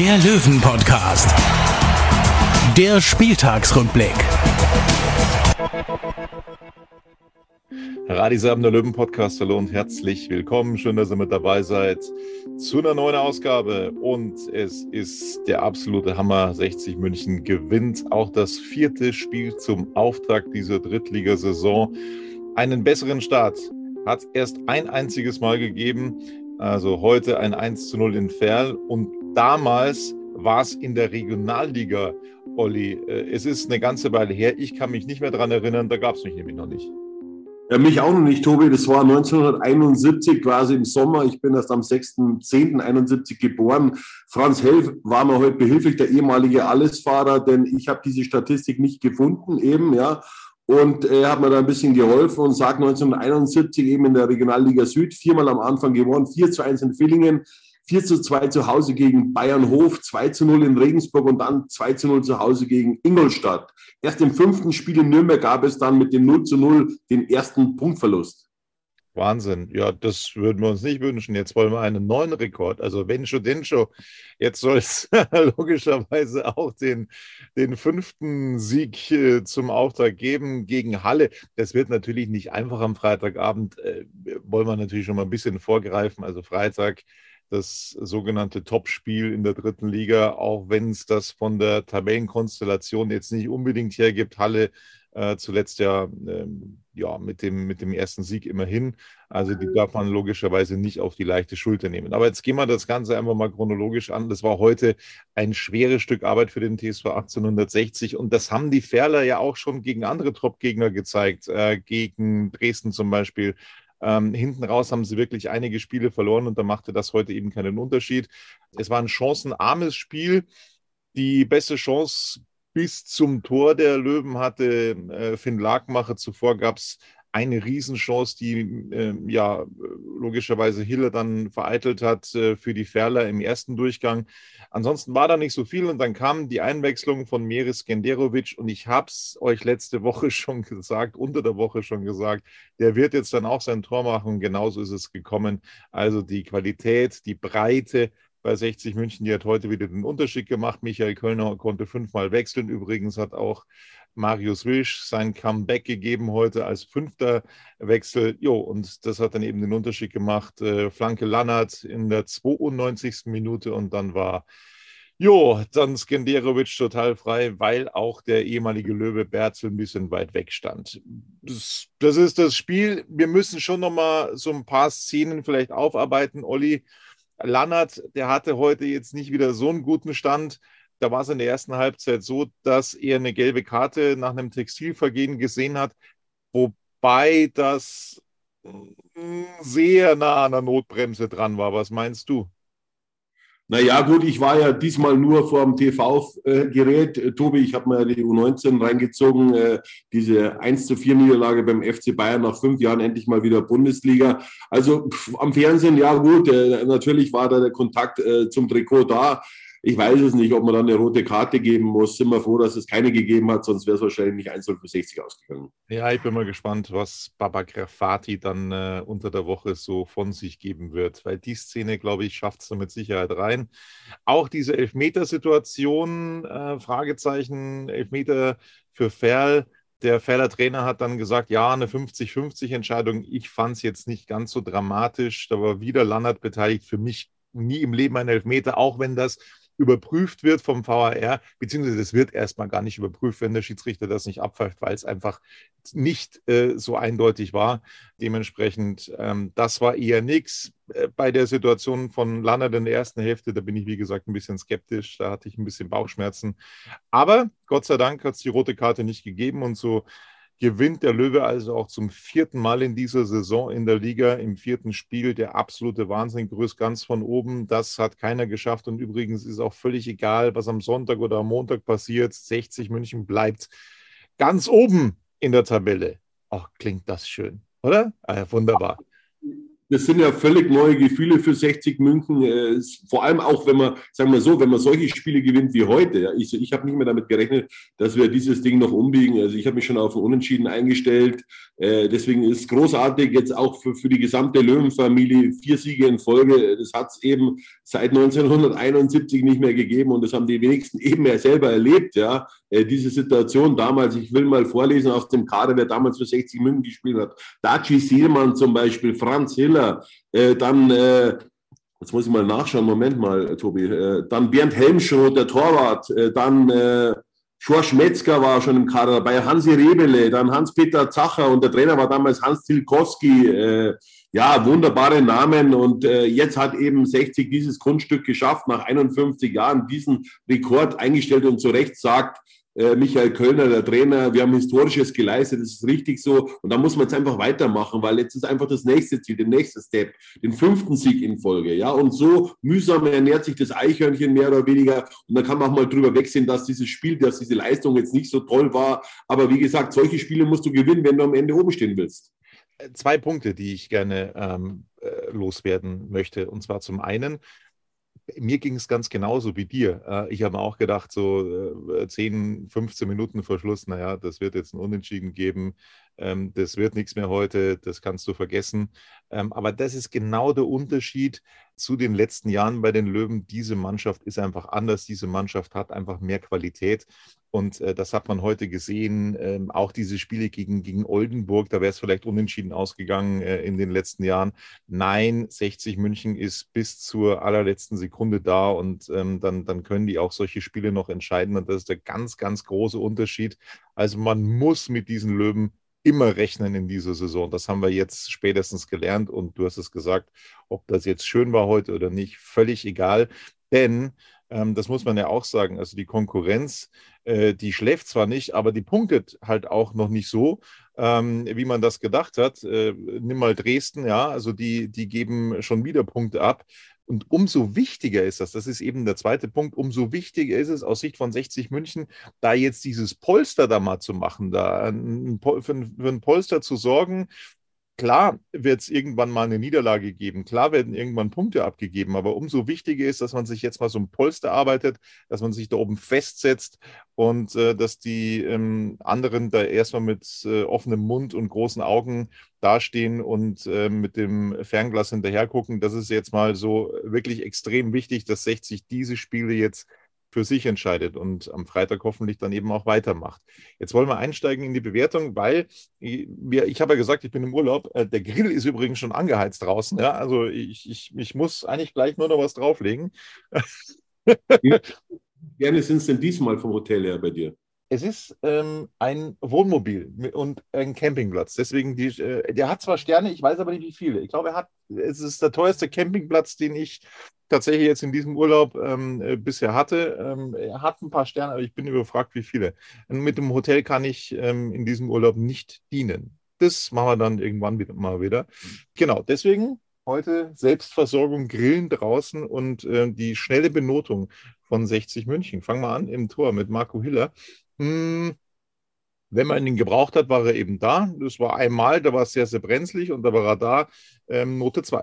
der Löwen-Podcast. Der Spieltagsrückblick. Radisam, der Löwen-Podcast. Hallo und herzlich willkommen. Schön, dass ihr mit dabei seid zu einer neuen Ausgabe. Und es ist der absolute Hammer. 60 München gewinnt auch das vierte Spiel zum Auftakt dieser Drittligasaison. Einen besseren Start hat es erst ein einziges Mal gegeben. Also heute ein 1 zu 0 in Ferl. Und damals war es in der Regionalliga, Olli. Äh, Es ist eine ganze Weile her. Ich kann mich nicht mehr daran erinnern. Da gab es mich nämlich noch nicht. Ja, mich auch noch nicht, Tobi. Das war 1971, quasi im Sommer. Ich bin erst am 6.10.71 geboren. Franz Helf war mir heute behilflich, der ehemalige Allesfahrer, denn ich habe diese Statistik nicht gefunden, eben, ja. Und er hat mir da ein bisschen geholfen und sagt 1971 eben in der Regionalliga Süd viermal am Anfang gewonnen, 4 zu 1 in Villingen, 4 zu 2 zu Hause gegen Bayern Hof, 2 zu 0 in Regensburg und dann 2 zu 0 zu Hause gegen Ingolstadt. Erst im fünften Spiel in Nürnberg gab es dann mit dem 0 zu 0 den ersten Punktverlust. Wahnsinn. Ja, das würden wir uns nicht wünschen. Jetzt wollen wir einen neuen Rekord. Also wenn schon, denn schon. Jetzt soll es logischerweise auch den, den fünften Sieg äh, zum Auftrag geben gegen Halle. Das wird natürlich nicht einfach am Freitagabend. Äh, wollen wir natürlich schon mal ein bisschen vorgreifen. Also Freitag das sogenannte Topspiel in der dritten Liga, auch wenn es das von der Tabellenkonstellation jetzt nicht unbedingt hergibt. Halle äh, zuletzt ja, ähm, ja mit, dem, mit dem ersten Sieg immerhin. Also die darf man logischerweise nicht auf die leichte Schulter nehmen. Aber jetzt gehen wir das Ganze einfach mal chronologisch an. Das war heute ein schweres Stück Arbeit für den TSV 1860 und das haben die Ferler ja auch schon gegen andere Top-Gegner gezeigt, äh, gegen Dresden zum Beispiel. Ähm, hinten raus haben sie wirklich einige Spiele verloren und da machte das heute eben keinen Unterschied. Es war ein chancenarmes Spiel. Die beste Chance bis zum Tor der Löwen hatte äh, Finn Lagmacher. Zuvor gab es eine Riesenchance, die äh, ja logischerweise Hiller dann vereitelt hat äh, für die Ferler im ersten Durchgang. Ansonsten war da nicht so viel und dann kam die Einwechslung von Meris Genderovic und ich habe es euch letzte Woche schon gesagt, unter der Woche schon gesagt, der wird jetzt dann auch sein Tor machen und genauso ist es gekommen. Also die Qualität, die Breite bei 60 München, die hat heute wieder den Unterschied gemacht. Michael Kölner konnte fünfmal wechseln. Übrigens hat auch Marius Wilsch sein Comeback gegeben heute als fünfter Wechsel. Jo, und das hat dann eben den Unterschied gemacht. Äh, Flanke Lannert in der 92. Minute und dann war Jo, dann Skenderovic total frei, weil auch der ehemalige Löwe Berzel ein bisschen weit weg stand. Das, das ist das Spiel. Wir müssen schon noch mal so ein paar Szenen vielleicht aufarbeiten, Olli. Lannert, der hatte heute jetzt nicht wieder so einen guten Stand. Da war es in der ersten Halbzeit so, dass er eine gelbe Karte nach einem Textilvergehen gesehen hat, wobei das sehr nah an der Notbremse dran war. Was meinst du? Naja, gut, ich war ja diesmal nur vor dem TV-Gerät. Tobi, ich habe mir die U19 reingezogen. Äh, diese 1 zu 4 Niederlage beim FC Bayern nach fünf Jahren endlich mal wieder Bundesliga. Also pff, am Fernsehen, ja gut, äh, natürlich war da der Kontakt äh, zum Trikot da. Ich weiß es nicht, ob man dann eine rote Karte geben muss. Sind wir froh, dass es keine gegeben hat, sonst wäre es wahrscheinlich nicht 1 für 60 ausgegangen. Ja, ich bin mal gespannt, was Baba Grafati dann äh, unter der Woche so von sich geben wird, weil die Szene, glaube ich, schafft es da mit Sicherheit rein. Auch diese Elfmetersituation, äh, Fragezeichen, Elfmeter für Ferl. Der Ferler Trainer hat dann gesagt, ja, eine 50-50-Entscheidung. Ich fand es jetzt nicht ganz so dramatisch. Da war wieder Lannert beteiligt. Für mich nie im Leben ein Elfmeter, auch wenn das überprüft wird vom VAR, beziehungsweise das wird erstmal gar nicht überprüft, wenn der Schiedsrichter das nicht abpfeift, weil es einfach nicht äh, so eindeutig war. Dementsprechend, ähm, das war eher nichts. Äh, bei der Situation von Lannert in der ersten Hälfte, da bin ich, wie gesagt, ein bisschen skeptisch. Da hatte ich ein bisschen Bauchschmerzen. Aber Gott sei Dank hat es die rote Karte nicht gegeben und so gewinnt der Löwe also auch zum vierten Mal in dieser Saison in der Liga im vierten Spiel. Der absolute Wahnsinn, grüßt ganz von oben. Das hat keiner geschafft. Und übrigens ist auch völlig egal, was am Sonntag oder am Montag passiert. 60 München bleibt ganz oben in der Tabelle. Ach, klingt das schön, oder? Ah, wunderbar das sind ja völlig neue Gefühle für 60 München. Äh, vor allem auch, wenn man, sagen wir so, wenn man solche Spiele gewinnt wie heute. Ich, ich habe nicht mehr damit gerechnet, dass wir dieses Ding noch umbiegen. Also ich habe mich schon auf ein Unentschieden eingestellt. Äh, deswegen ist großartig jetzt auch für, für die gesamte Löwenfamilie vier Siege in Folge. Das hat es eben seit 1971 nicht mehr gegeben und das haben die wenigsten eben ja selber erlebt. Ja, äh, diese Situation damals. Ich will mal vorlesen aus dem Kader, wer damals für 60 München gespielt hat. Daci Sielmann zum Beispiel, Franz Hiller. Spieler. Äh, dann, äh, jetzt muss ich mal nachschauen, Moment mal, Tobi. Äh, dann Bernd Helmschroth, der Torwart. Äh, dann äh, George Metzger war schon im Kader dabei, Hansi Rebele, dann Hans-Peter Zacher und der Trainer war damals Hans Tilkowski. Äh, ja, wunderbare Namen und äh, jetzt hat eben 60 dieses Grundstück geschafft, nach 51 Jahren diesen Rekord eingestellt und zu Recht sagt, äh, Michael Kölner, der Trainer, wir haben Historisches geleistet, das ist richtig so. Und da muss man jetzt einfach weitermachen, weil jetzt ist einfach das nächste Ziel, der nächste Step, den fünften Sieg in Folge. Ja, und so mühsam ernährt sich das Eichhörnchen mehr oder weniger. Und dann kann man auch mal drüber wegsehen, dass dieses Spiel, dass diese Leistung jetzt nicht so toll war. Aber wie gesagt, solche Spiele musst du gewinnen, wenn du am Ende oben stehen willst. Äh, zwei Punkte, die ich gerne ähm, äh, loswerden möchte. Und zwar zum einen, mir ging es ganz genauso wie dir. Äh, ich habe auch gedacht, so 10, äh, 15 Minuten vor Schluss, naja, das wird jetzt ein Unentschieden geben. Ähm, das wird nichts mehr heute, das kannst du vergessen. Ähm, aber das ist genau der Unterschied zu den letzten Jahren bei den Löwen. Diese Mannschaft ist einfach anders. Diese Mannschaft hat einfach mehr Qualität. Und äh, das hat man heute gesehen. Ähm, auch diese Spiele gegen, gegen Oldenburg, da wäre es vielleicht unentschieden ausgegangen äh, in den letzten Jahren. Nein, 60 München ist bis zur allerletzten Sekunde da und ähm, dann, dann können die auch solche Spiele noch entscheiden. Und das ist der ganz, ganz große Unterschied. Also man muss mit diesen Löwen immer rechnen in dieser Saison. Das haben wir jetzt spätestens gelernt und du hast es gesagt, ob das jetzt schön war heute oder nicht, völlig egal. Denn ähm, das muss man ja auch sagen, also die Konkurrenz, äh, die schläft zwar nicht, aber die punktet halt auch noch nicht so, ähm, wie man das gedacht hat. Äh, nimm mal Dresden, ja, also die, die geben schon wieder Punkte ab. Und umso wichtiger ist das, das ist eben der zweite Punkt, umso wichtiger ist es aus Sicht von 60 München, da jetzt dieses Polster da mal zu machen, da für ein Polster zu sorgen, Klar wird es irgendwann mal eine Niederlage geben, klar werden irgendwann Punkte abgegeben, aber umso wichtiger ist, dass man sich jetzt mal so ein Polster arbeitet, dass man sich da oben festsetzt und äh, dass die ähm, anderen da erstmal mit äh, offenem Mund und großen Augen dastehen und äh, mit dem Fernglas hinterher gucken. Das ist jetzt mal so wirklich extrem wichtig, dass 60 diese Spiele jetzt für sich entscheidet und am Freitag hoffentlich dann eben auch weitermacht. Jetzt wollen wir einsteigen in die Bewertung, weil wir, ich habe ja gesagt, ich bin im Urlaub. Äh, der Grill ist übrigens schon angeheizt draußen. Ja? Also ich, ich, ich muss eigentlich gleich nur noch was drauflegen. Gerne sind es denn diesmal vom Hotel her bei dir? Es ist ähm, ein Wohnmobil und ein Campingplatz. Deswegen, die, äh, der hat zwar Sterne, ich weiß aber nicht wie viele. Ich glaube, er hat, es ist der teuerste Campingplatz, den ich tatsächlich jetzt in diesem Urlaub ähm, äh, bisher hatte. Ähm, er hat ein paar Sterne, aber ich bin überfragt, wie viele. Und mit dem Hotel kann ich ähm, in diesem Urlaub nicht dienen. Das machen wir dann irgendwann wieder, mal wieder. Genau, deswegen heute Selbstversorgung, Grillen draußen und äh, die schnelle Benotung von 60 München. Fangen wir an im Tor mit Marco Hiller. Hm, wenn man ihn gebraucht hat, war er eben da. Das war einmal, da war es sehr, sehr brenzlig und da war er da. Ähm, Note 2.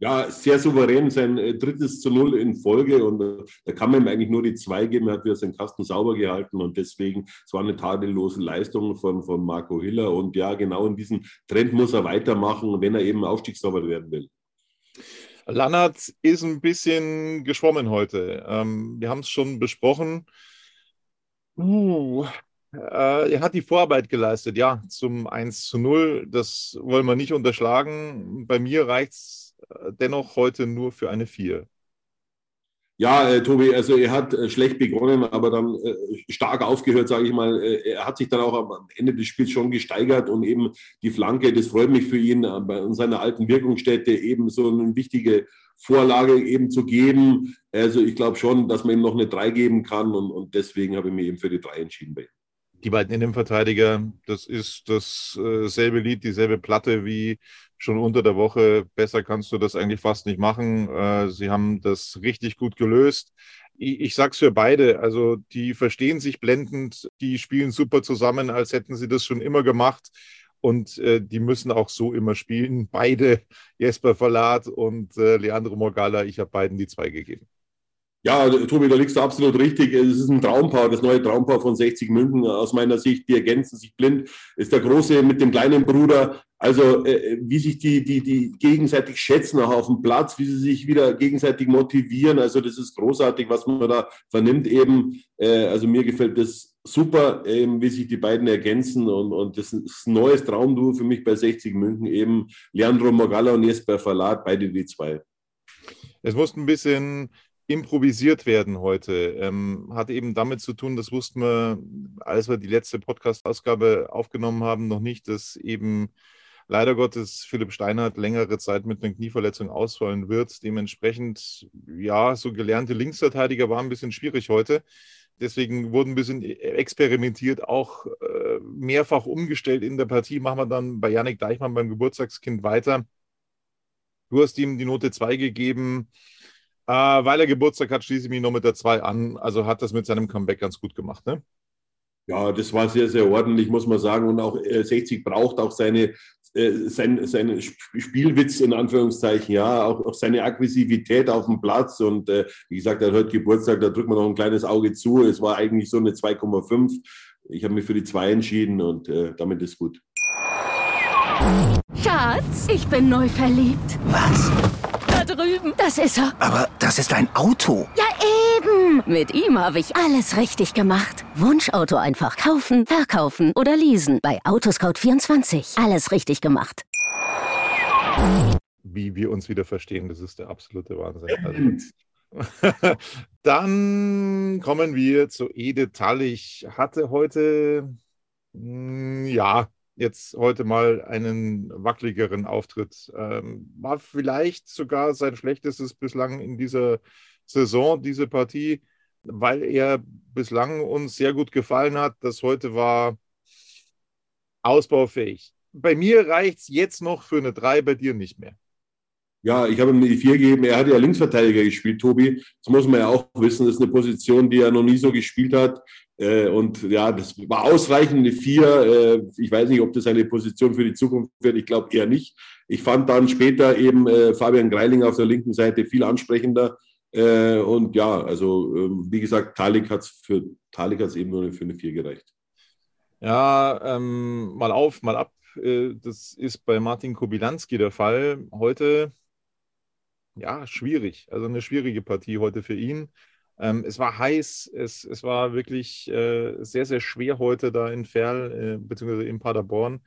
Ja, sehr souverän, sein äh, drittes zu Null in Folge und äh, da kann man ihm eigentlich nur die zwei geben. Er hat wieder seinen Kasten sauber gehalten und deswegen, es war eine tadellose Leistung von, von Marco Hiller und ja, genau in diesem Trend muss er weitermachen, wenn er eben Aufstiegssauber werden will. Lannert ist ein bisschen geschwommen heute. Ähm, wir haben es schon besprochen. Uh, äh, er hat die Vorarbeit geleistet, ja, zum 1 zu 0. Das wollen wir nicht unterschlagen. Bei mir reicht es äh, dennoch heute nur für eine 4. Ja, äh, Tobi, also er hat äh, schlecht begonnen, aber dann äh, stark aufgehört, sage ich mal. Äh, er hat sich dann auch am Ende des Spiels schon gesteigert und eben die Flanke, das freut mich für ihn, äh, bei seiner alten Wirkungsstätte eben so eine wichtige Vorlage eben zu geben. Also ich glaube schon, dass man ihm noch eine 3 geben kann und, und deswegen habe ich mich eben für die 3 entschieden bei ihm. Die beiden Innenverteidiger, das ist dasselbe Lied, dieselbe Platte wie schon unter der Woche. Besser kannst du das eigentlich fast nicht machen. Äh, sie haben das richtig gut gelöst. Ich, ich sag's für beide. Also, die verstehen sich blendend, die spielen super zusammen, als hätten sie das schon immer gemacht. Und äh, die müssen auch so immer spielen. Beide, Jesper Verlat und äh, Leandro Morgala, ich habe beiden die zwei gegeben. Ja, Tobi, da liegst du absolut richtig. Es ist ein Traumpaar, das neue Traumpaar von 60 München aus meiner Sicht. Die ergänzen sich blind. Ist der Große mit dem kleinen Bruder. Also, äh, wie sich die, die, die gegenseitig schätzen auch auf dem Platz, wie sie sich wieder gegenseitig motivieren. Also, das ist großartig, was man da vernimmt eben. Äh, also, mir gefällt das super, eben, wie sich die beiden ergänzen. Und, und das ist ein neues Traumduo für mich bei 60 München eben. Leandro Morgalla und Jesper Verlat, beide die zwei. Es musste ein bisschen improvisiert werden heute. Ähm, hat eben damit zu tun, das wussten wir, als wir die letzte Podcast-Ausgabe aufgenommen haben, noch nicht, dass eben leider Gottes Philipp Steinhardt längere Zeit mit einer Knieverletzung ausfallen wird. Dementsprechend, ja, so gelernte Linksverteidiger waren ein bisschen schwierig heute. Deswegen wurden ein bisschen experimentiert, auch äh, mehrfach umgestellt in der Partie. Machen wir dann bei Yannick Deichmann beim Geburtstagskind weiter. Du hast ihm die Note 2 gegeben. Äh, weil er Geburtstag hat, schließe ich mich noch mit der 2 an. Also hat das mit seinem Comeback ganz gut gemacht, ne? Ja, das war sehr, sehr ordentlich, muss man sagen. Und auch äh, 60 braucht auch seine, äh, sein, seine Spielwitz in Anführungszeichen, ja, auch, auch seine Aggressivität auf dem Platz. Und äh, wie gesagt, er hat heute Geburtstag, da drückt man noch ein kleines Auge zu. Es war eigentlich so eine 2,5. Ich habe mich für die 2 entschieden und äh, damit ist gut. Schatz, ich bin neu verliebt. Was? Drüben. Das ist er. Aber das ist ein Auto. Ja, eben. Mit ihm habe ich alles richtig gemacht. Wunschauto einfach kaufen, verkaufen oder leasen. Bei Autoscout24. Alles richtig gemacht. Wie wir uns wieder verstehen, das ist der absolute Wahnsinn. Also, Dann kommen wir zu Ede Tall. Ich hatte heute, hm, ja, jetzt heute mal einen wackeligeren Auftritt. Ähm, war vielleicht sogar sein schlechtestes bislang in dieser Saison, diese Partie, weil er bislang uns sehr gut gefallen hat. Das heute war ausbaufähig. Bei mir reicht es jetzt noch für eine 3, bei dir nicht mehr. Ja, ich habe ihm die 4 gegeben. Er hat ja Linksverteidiger gespielt, Tobi. Das muss man ja auch wissen. Das ist eine Position, die er noch nie so gespielt hat. Äh, und ja, das war ausreichend eine 4. Äh, ich weiß nicht, ob das eine Position für die Zukunft wird. Ich glaube eher nicht. Ich fand dann später eben äh, Fabian Greiling auf der linken Seite viel ansprechender. Und ja, also ähm, wie gesagt, Talik hat es für Talik hat's eben nur für eine 4 gereicht. Ja, ähm, mal auf, mal ab. Das ist bei Martin Kobilanski der Fall. Heute ja, schwierig. Also eine schwierige Partie heute für ihn. Ähm, es war heiß, es, es war wirklich äh, sehr, sehr schwer heute da in Ferl, äh, beziehungsweise in Paderborn.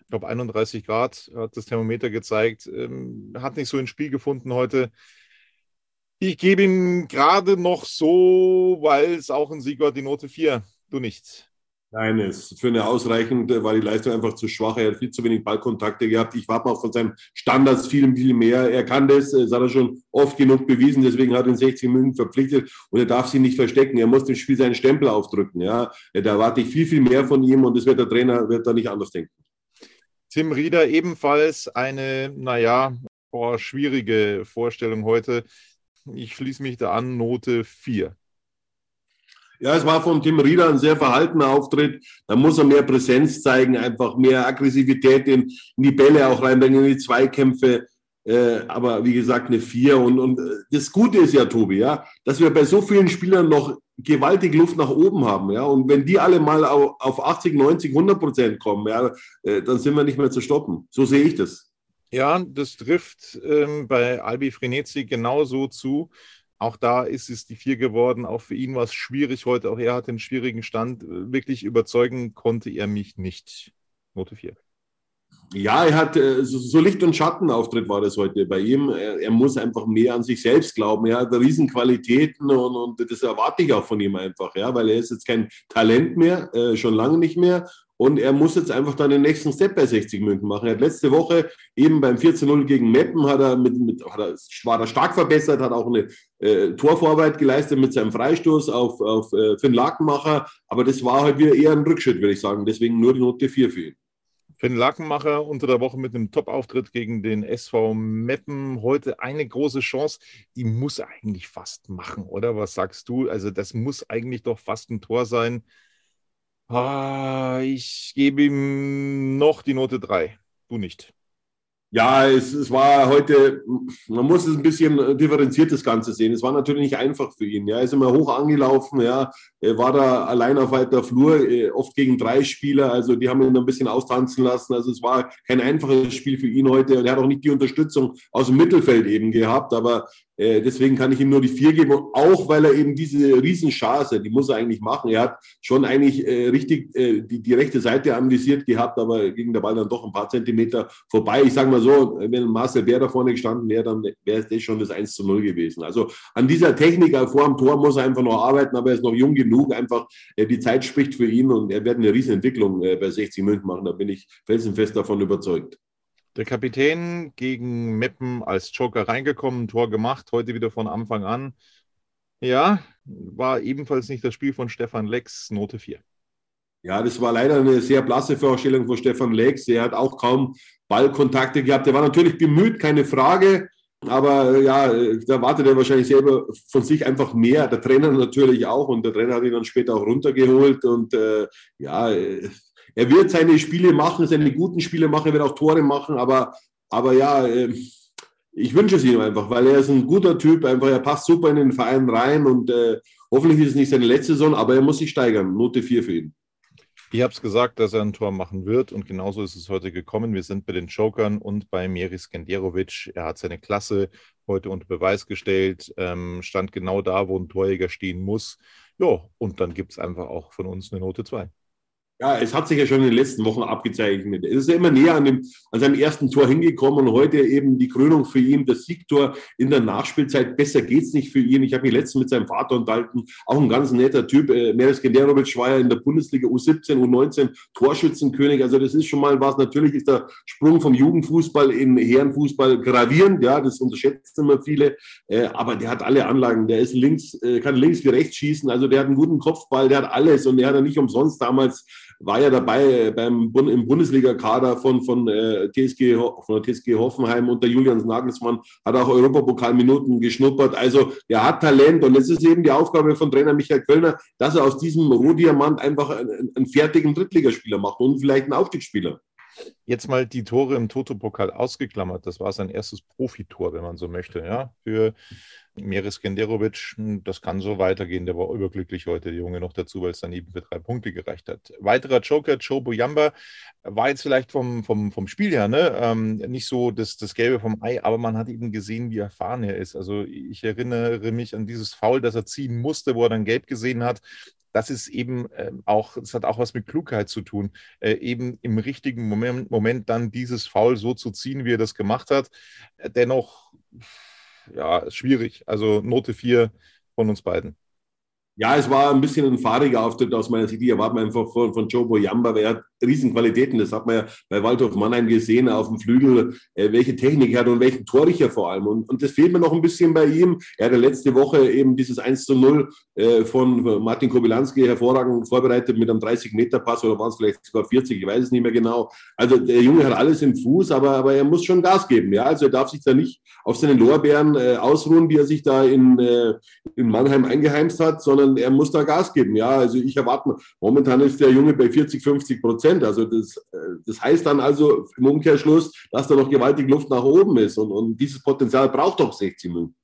Ich glaube, 31 Grad hat das Thermometer gezeigt. Ähm, hat nicht so ins Spiel gefunden heute. Ich gebe ihm gerade noch so, weil es auch ein Sieg war, die Note 4. Du nichts. Nein, es für eine ausreichende war die Leistung einfach zu schwach. Er hat viel zu wenig Ballkontakte gehabt. Ich warte auch von seinen Standards viel, viel mehr. Er kann das, das hat er schon oft genug bewiesen. Deswegen hat er ihn 60 Minuten verpflichtet und er darf sich nicht verstecken. Er muss dem Spiel seinen Stempel aufdrücken. Ja, da erwarte ich viel, viel mehr von ihm und das wird der Trainer wird da nicht anders denken. Tim Rieder ebenfalls eine, naja, boah, schwierige Vorstellung heute. Ich schließe mich da an, Note 4. Ja, es war von Tim Rieder ein sehr verhaltener Auftritt. Da muss er mehr Präsenz zeigen, einfach mehr Aggressivität in, in die Bälle auch reinbringen, in die Zweikämpfe. Äh, aber wie gesagt, eine Vier. Und, und äh, das Gute ist ja, Tobi, ja, dass wir bei so vielen Spielern noch gewaltig Luft nach oben haben. Ja? Und wenn die alle mal auf, auf 80, 90, 100 Prozent kommen, ja, äh, dann sind wir nicht mehr zu stoppen. So sehe ich das. Ja, das trifft ähm, bei Albi Frenetzi genauso zu. Auch da ist es die vier geworden. Auch für ihn war es schwierig heute. Auch er hat einen schwierigen Stand. Wirklich überzeugen konnte er mich nicht. Note 4. Ja, er hat äh, so Licht- und Schattenauftritt war das heute bei ihm. Er, er, muss einfach mehr an sich selbst glauben. Er hat Riesenqualitäten und, und das erwarte ich auch von ihm einfach, ja, weil er ist jetzt kein Talent mehr, äh, schon lange nicht mehr. Und er muss jetzt einfach dann den nächsten Step bei 60 München machen. Er hat letzte Woche eben beim 14-0 gegen Meppen hat er mit, mit hat er, war er stark verbessert, hat auch eine äh, Torvorarbeit geleistet mit seinem Freistoß auf, auf äh, Finn Lakenmacher. Aber das war halt wieder eher ein Rückschritt, würde ich sagen. Deswegen nur die Note 4 für ihn. Finn Lakenmacher unter der Woche mit einem Top-Auftritt gegen den SV Meppen. Heute eine große Chance, die muss eigentlich fast machen, oder? Was sagst du? Also, das muss eigentlich doch fast ein Tor sein. Ah, ich gebe ihm noch die Note 3. Du nicht. Ja, es, es, war heute, man muss es ein bisschen differenziert das Ganze sehen. Es war natürlich nicht einfach für ihn. Ja. Er ist immer hoch angelaufen, ja. Er war da allein auf weiter Flur, äh, oft gegen drei Spieler. Also die haben ihn ein bisschen austanzen lassen. Also es war kein einfaches Spiel für ihn heute. Und er hat auch nicht die Unterstützung aus dem Mittelfeld eben gehabt. Aber äh, deswegen kann ich ihm nur die vier geben, auch weil er eben diese Riesenchance, die muss er eigentlich machen. Er hat schon eigentlich äh, richtig äh, die, die rechte Seite anvisiert gehabt, aber ging der Ball dann doch ein paar Zentimeter vorbei. Ich sage mal so, wenn Marcel Bär da vorne gestanden wäre, dann wäre das schon das 1 zu 0 gewesen. Also an dieser Technik vor dem Tor muss er einfach noch arbeiten, aber er ist noch jung genug. Einfach äh, die Zeit spricht für ihn und er wird eine Riesenentwicklung äh, bei 60 München machen. Da bin ich felsenfest davon überzeugt. Der Kapitän gegen Meppen als Joker reingekommen, Tor gemacht, heute wieder von Anfang an. Ja, war ebenfalls nicht das Spiel von Stefan Lex, Note 4. Ja, das war leider eine sehr blasse Vorstellung von Stefan Lex. Er hat auch kaum Ballkontakte gehabt. Er war natürlich bemüht, keine Frage. Aber ja, da wartet er wahrscheinlich selber von sich einfach mehr. Der Trainer natürlich auch. Und der Trainer hat ihn dann später auch runtergeholt. Und äh, ja, er wird seine Spiele machen, seine guten Spiele machen, er wird auch Tore machen, aber, aber ja, ähm, ich wünsche es ihm einfach, weil er ist ein guter Typ, einfach, er passt super in den Verein rein und äh, hoffentlich ist es nicht seine letzte Saison, aber er muss sich steigern. Note 4 für ihn. Ich habe es gesagt, dass er ein Tor machen wird und genauso ist es heute gekommen. Wir sind bei den Jokern und bei Meri Skenderovic. Er hat seine Klasse heute unter Beweis gestellt, ähm, stand genau da, wo ein Torjäger stehen muss. Ja, und dann gibt es einfach auch von uns eine Note 2. Ja, es hat sich ja schon in den letzten Wochen abgezeichnet. Es ist ja immer näher an, dem, an seinem ersten Tor hingekommen und heute eben die Krönung für ihn, das Siegtor in der Nachspielzeit. Besser geht's nicht für ihn. Ich habe mich letztens mit seinem Vater unterhalten. Auch ein ganz netter Typ. Äh, Meres Genderovic war ja in der Bundesliga U17, U19 Torschützenkönig. Also das ist schon mal was. Natürlich ist der Sprung vom Jugendfußball in Herrenfußball gravierend. Ja, das unterschätzen immer viele. Äh, aber der hat alle Anlagen. Der ist links, äh, kann links wie rechts schießen. Also der hat einen guten Kopfball. Der hat alles und der hat ja nicht umsonst damals war ja dabei beim, im Bundesliga-Kader von, von, äh, TSG, von der TSG Hoffenheim unter Julian Nagelsmann, hat auch Europapokalminuten geschnuppert. Also er hat Talent und es ist eben die Aufgabe von Trainer Michael Kölner, dass er aus diesem Rohdiamant einfach einen, einen fertigen Drittligaspieler macht und vielleicht einen Aufstiegsspieler. Jetzt mal die Tore im Toto-Pokal ausgeklammert. Das war sein erstes Profitor, wenn man so möchte. Ja, für Miris Genderovic, hm, das kann so weitergehen. Der war überglücklich heute, der Junge noch dazu, weil es dann eben für drei Punkte gereicht hat. Weiterer Joker, Joe Boyamba, war jetzt vielleicht vom, vom, vom Spiel her ne? Ähm, nicht so das, das Gelbe vom Ei, aber man hat eben gesehen, wie erfahren er ist. Also ich erinnere mich an dieses Foul, das er ziehen musste, wo er dann gelb gesehen hat das ist eben äh, auch, das hat auch was mit Klugheit zu tun, äh, eben im richtigen Moment, Moment dann dieses Foul so zu ziehen, wie er das gemacht hat. Dennoch ja, schwierig. Also Note 4 von uns beiden. Ja, es war ein bisschen ein fahriger Auftritt aus meiner Sicht. Die erwarten wir einfach von, von Joe Boyamba, weil er hat Riesenqualitäten. Das hat man ja bei Waldhof Mannheim gesehen, auf dem Flügel, äh, welche Technik er hat und welchen Torrichter vor allem. Und, und das fehlt mir noch ein bisschen bei ihm. Er hatte letzte Woche eben dieses 1 zu 0 äh, von Martin Kobylanski hervorragend vorbereitet mit einem 30-Meter-Pass oder waren es vielleicht sogar 40, ich weiß es nicht mehr genau. Also der Junge hat alles im Fuß, aber, aber er muss schon Gas geben. Ja? Also er darf sich da nicht auf seinen Lorbeeren äh, ausruhen, die er sich da in, äh, in Mannheim eingeheimst hat, sondern er muss da Gas geben. Ja, also ich erwarte, momentan ist der Junge bei 40, 50 Prozent. Also das, äh, das heißt dann also im Umkehrschluss, dass da noch gewaltig Luft nach oben ist. Und, und dieses Potenzial braucht doch 16 Minuten.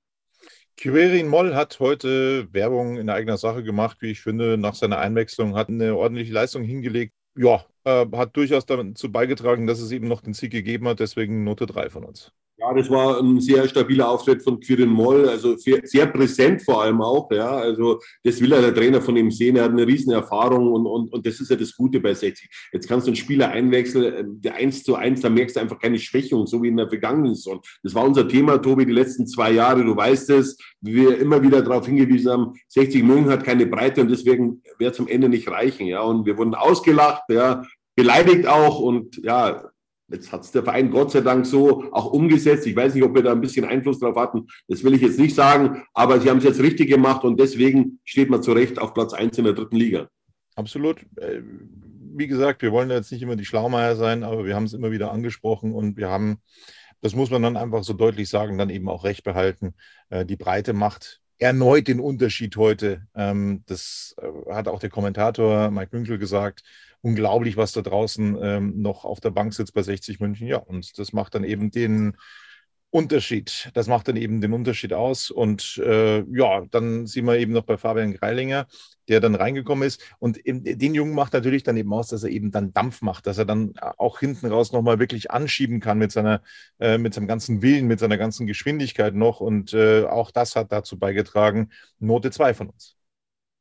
Quirin Moll hat heute Werbung in eigener Sache gemacht, wie ich finde, nach seiner Einwechslung, hat eine ordentliche Leistung hingelegt. Ja, äh, hat durchaus dazu beigetragen, dass es eben noch den Sieg gegeben hat, deswegen Note 3 von uns. Ja, das war ein sehr stabiler Auftritt von Quirin Moll, also sehr präsent vor allem auch. Ja, also das will ja der Trainer von ihm sehen. Er hat eine riesen Erfahrung und, und, und das ist ja das Gute bei 60. Jetzt kannst du einen Spieler einwechseln, der 1 zu 1, da merkst du einfach keine Schwächung, so wie in der vergangenen Saison. Das war unser Thema, Tobi, die letzten zwei Jahre. Du weißt es, wir immer wieder darauf hingewiesen haben, 60 München hat keine Breite und deswegen wird es am Ende nicht reichen. Ja, und wir wurden ausgelacht. Ja, beleidigt auch und ja, Jetzt hat es der Verein Gott sei Dank so auch umgesetzt. Ich weiß nicht, ob wir da ein bisschen Einfluss drauf hatten. Das will ich jetzt nicht sagen. Aber sie haben es jetzt richtig gemacht und deswegen steht man zu Recht auf Platz 1 in der dritten Liga. Absolut. Äh, wie gesagt, wir wollen jetzt nicht immer die Schlaumeier sein, aber wir haben es immer wieder angesprochen und wir haben, das muss man dann einfach so deutlich sagen, dann eben auch recht behalten. Äh, die Breite macht erneut den Unterschied heute. Ähm, das äh, hat auch der Kommentator Mike Münkel gesagt unglaublich, was da draußen ähm, noch auf der Bank sitzt bei 60 München. Ja, und das macht dann eben den Unterschied. Das macht dann eben den Unterschied aus. Und äh, ja, dann sehen wir eben noch bei Fabian Greilinger, der dann reingekommen ist. Und den Jungen macht natürlich dann eben aus, dass er eben dann Dampf macht, dass er dann auch hinten raus nochmal wirklich anschieben kann mit seiner, äh, mit seinem ganzen Willen, mit seiner ganzen Geschwindigkeit noch. Und äh, auch das hat dazu beigetragen. Note 2 von uns.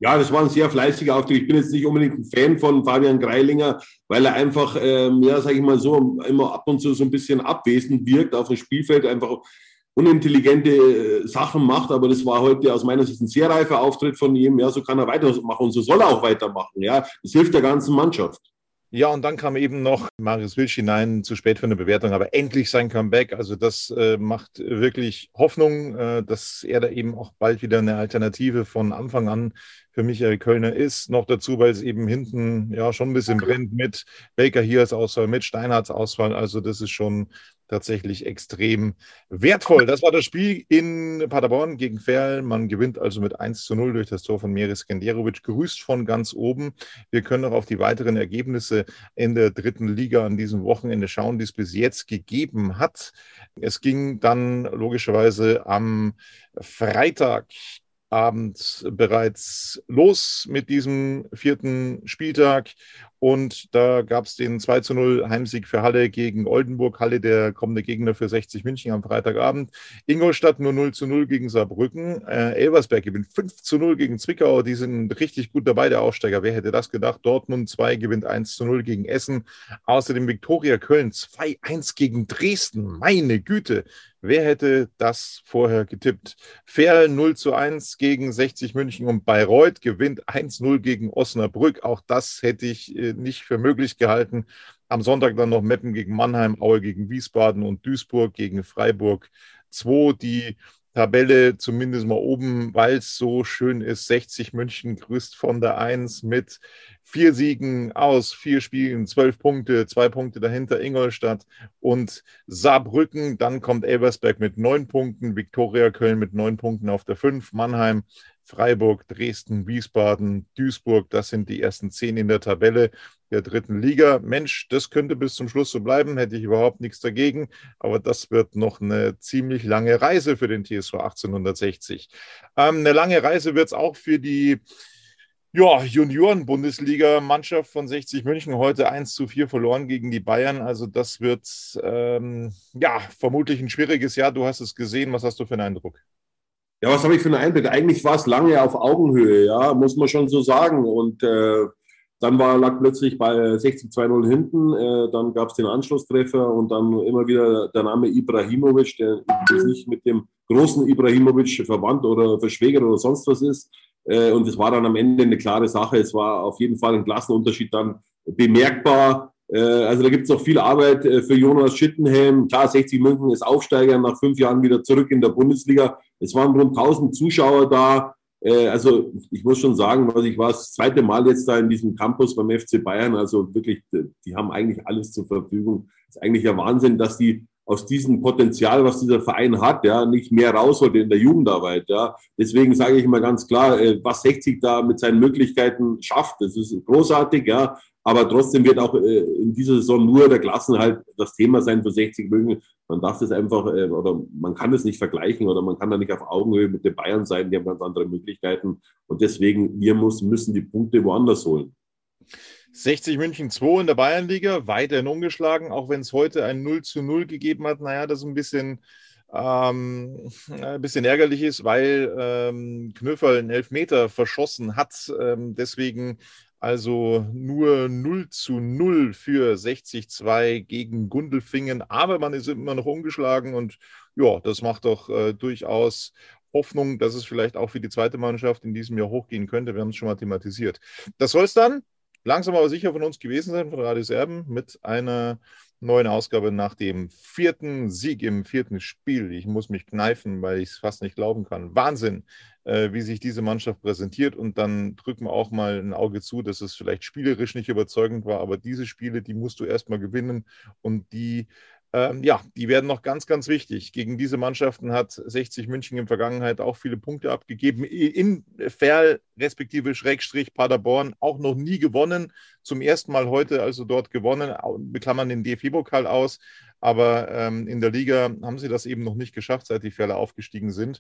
Ja, das war ein sehr fleißiger Auftritt. Ich bin jetzt nicht unbedingt ein Fan von Fabian Greilinger, weil er einfach, ähm, ja, sage ich mal so, immer ab und zu so ein bisschen abwesend wirkt auf dem Spielfeld, einfach unintelligente äh, Sachen macht. Aber das war heute aus meiner Sicht ein sehr reifer Auftritt von ihm. Ja, so kann er weitermachen und so soll er auch weitermachen. Ja, das hilft der ganzen Mannschaft. Ja, und dann kam eben noch Marius Wilsch hinein, zu spät für eine Bewertung, aber endlich sein Comeback. Also das äh, macht wirklich Hoffnung, äh, dass er da eben auch bald wieder eine Alternative von Anfang an für Michael Kölner ist. Noch dazu, weil es eben hinten ja schon ein bisschen brennt mit Baker hier als Auswahl, mit Steinhards Auswahl. Also das ist schon tatsächlich extrem wertvoll. Das war das Spiel in Paderborn gegen Ferl. Man gewinnt also mit 1 zu 0 durch das Tor von Meris Genderovic, grüßt von ganz oben. Wir können noch auf die weiteren Ergebnisse in der dritten Liga an diesem Wochenende schauen, die es bis jetzt gegeben hat. Es ging dann logischerweise am Freitag Abend bereits los mit diesem vierten Spieltag. Und da gab es den 2 zu 0 Heimsieg für Halle gegen Oldenburg. Halle, der kommende Gegner für 60 München am Freitagabend. Ingolstadt nur 0 zu 0 gegen Saarbrücken. Äh, Elversberg gewinnt 5 zu 0 gegen Zwickau. Die sind richtig gut dabei, der Aufsteiger. Wer hätte das gedacht? Dortmund 2 gewinnt 1 zu 0 gegen Essen. Außerdem Viktoria Köln 2-1 gegen Dresden. Meine Güte. Wer hätte das vorher getippt? Ferl 0 zu 1 gegen 60 München und Bayreuth gewinnt 1-0 gegen Osnabrück. Auch das hätte ich äh, nicht für möglich gehalten. Am Sonntag dann noch Meppen gegen Mannheim, Aue gegen Wiesbaden und Duisburg gegen Freiburg 2. Die Tabelle zumindest mal oben, weil es so schön ist. 60 München grüßt von der 1 mit vier Siegen aus vier Spielen, zwölf Punkte, zwei Punkte dahinter Ingolstadt und Saarbrücken. Dann kommt Elversberg mit neun Punkten, Viktoria Köln mit neun Punkten auf der 5, Mannheim, Freiburg, Dresden, Wiesbaden, Duisburg. Das sind die ersten zehn in der Tabelle der dritten Liga. Mensch, das könnte bis zum Schluss so bleiben, hätte ich überhaupt nichts dagegen. Aber das wird noch eine ziemlich lange Reise für den TSV 1860. Ähm, eine lange Reise wird es auch für die ja, Junioren-Bundesliga-Mannschaft von 60 München heute 1 zu 4 verloren gegen die Bayern. Also das wird ähm, ja vermutlich ein schwieriges Jahr. Du hast es gesehen. Was hast du für einen Eindruck? Ja, was habe ich für einen Eindruck? Eigentlich war es lange auf Augenhöhe, ja, muss man schon so sagen. Und äh, dann war, lag plötzlich bei 60-2-0 hinten, äh, dann gab es den Anschlusstreffer und dann immer wieder der Name Ibrahimovic, der nicht mit dem großen Ibrahimovic verwandt oder verschwägert oder sonst was ist. Äh, und es war dann am Ende eine klare Sache. Es war auf jeden Fall ein Klassenunterschied dann bemerkbar. Äh, also da gibt es noch viel Arbeit äh, für Jonas Schittenhelm. Klar, 60 München ist Aufsteiger nach fünf Jahren wieder zurück in der Bundesliga. Es waren rund 1000 Zuschauer da. Äh, also ich muss schon sagen, was ich war das zweite Mal jetzt da in diesem Campus beim FC Bayern. Also wirklich, die haben eigentlich alles zur Verfügung. Das ist eigentlich ja Wahnsinn, dass die aus diesem Potenzial, was dieser Verein hat, ja, nicht mehr rausholt in der Jugendarbeit. Ja. Deswegen sage ich immer ganz klar, äh, was 60 da mit seinen Möglichkeiten schafft, das ist großartig, ja. Aber trotzdem wird auch äh, in dieser Saison nur der Klassenhalt das Thema sein für 60 München. Man darf das einfach, äh, oder man kann das nicht vergleichen oder man kann da nicht auf Augenhöhe mit den Bayern sein, die haben ganz andere Möglichkeiten. Und deswegen, wir müssen, müssen die Punkte woanders holen. 60 München 2 in der Bayernliga, weiterhin ungeschlagen, auch wenn es heute ein 0 zu 0 gegeben hat. Naja, das ist ein bisschen, ähm, ein bisschen ärgerlich ist, weil ähm, Knöferl einen Elfmeter verschossen hat. Ähm, deswegen also nur 0 zu 0 für 60-2 gegen Gundelfingen. Aber man ist immer noch ungeschlagen und ja, das macht doch äh, durchaus Hoffnung, dass es vielleicht auch für die zweite Mannschaft in diesem Jahr hochgehen könnte. Wir haben es schon mal thematisiert. Das soll es dann langsam aber sicher von uns gewesen sein, von Radio Serben, mit einer neuen Ausgabe nach dem vierten Sieg im vierten Spiel. Ich muss mich kneifen, weil ich es fast nicht glauben kann. Wahnsinn, äh, wie sich diese Mannschaft präsentiert. Und dann drücken wir auch mal ein Auge zu, dass es vielleicht spielerisch nicht überzeugend war, aber diese Spiele, die musst du erstmal gewinnen und die ähm, ja, die werden noch ganz, ganz wichtig. Gegen diese Mannschaften hat 60 München in Vergangenheit auch viele Punkte abgegeben. In Ferl, respektive Schrägstrich Paderborn, auch noch nie gewonnen. Zum ersten Mal heute also dort gewonnen, beklammern den DFB-Pokal aus. Aber ähm, in der Liga haben sie das eben noch nicht geschafft, seit die Ferler aufgestiegen sind.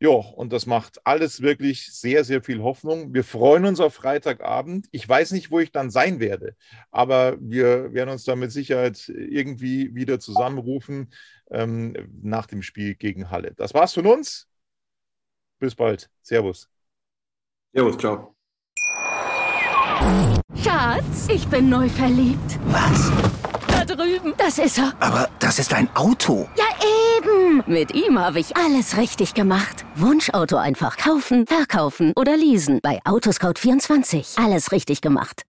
Ja, und das macht alles wirklich sehr, sehr viel Hoffnung. Wir freuen uns auf Freitagabend. Ich weiß nicht, wo ich dann sein werde, aber wir werden uns da mit Sicherheit irgendwie wieder zusammenrufen ähm, nach dem Spiel gegen Halle. Das war's von uns. Bis bald. Servus. Servus, ciao. Schatz, ich bin neu verliebt. Was? Da drüben. Das ist er. Aber das ist ein Auto. Ja, eben. Mit ihm habe ich alles richtig gemacht. Wunschauto einfach kaufen, verkaufen oder leasen. Bei Autoscout24. Alles richtig gemacht.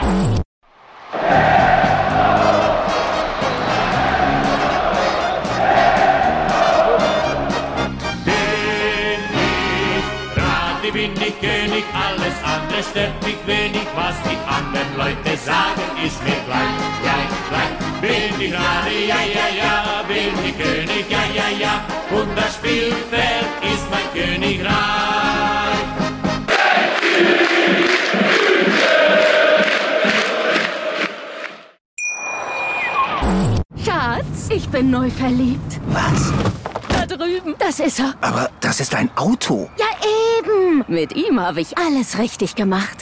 Bin ich Radi, bin ich König, alles andere stört mich wenig, was die anderen Leute sagen, ist mir gleich, gleich, gleich. Bin ich Radi, ja, ja, ja, bin ich König, ja, ja, ja, und das Spielfeld ist mein Königreich. Schatz, ich bin neu verliebt. Was? Da drüben. Das ist er. Aber das ist ein Auto. Ja, eben. Mit ihm habe ich alles richtig gemacht.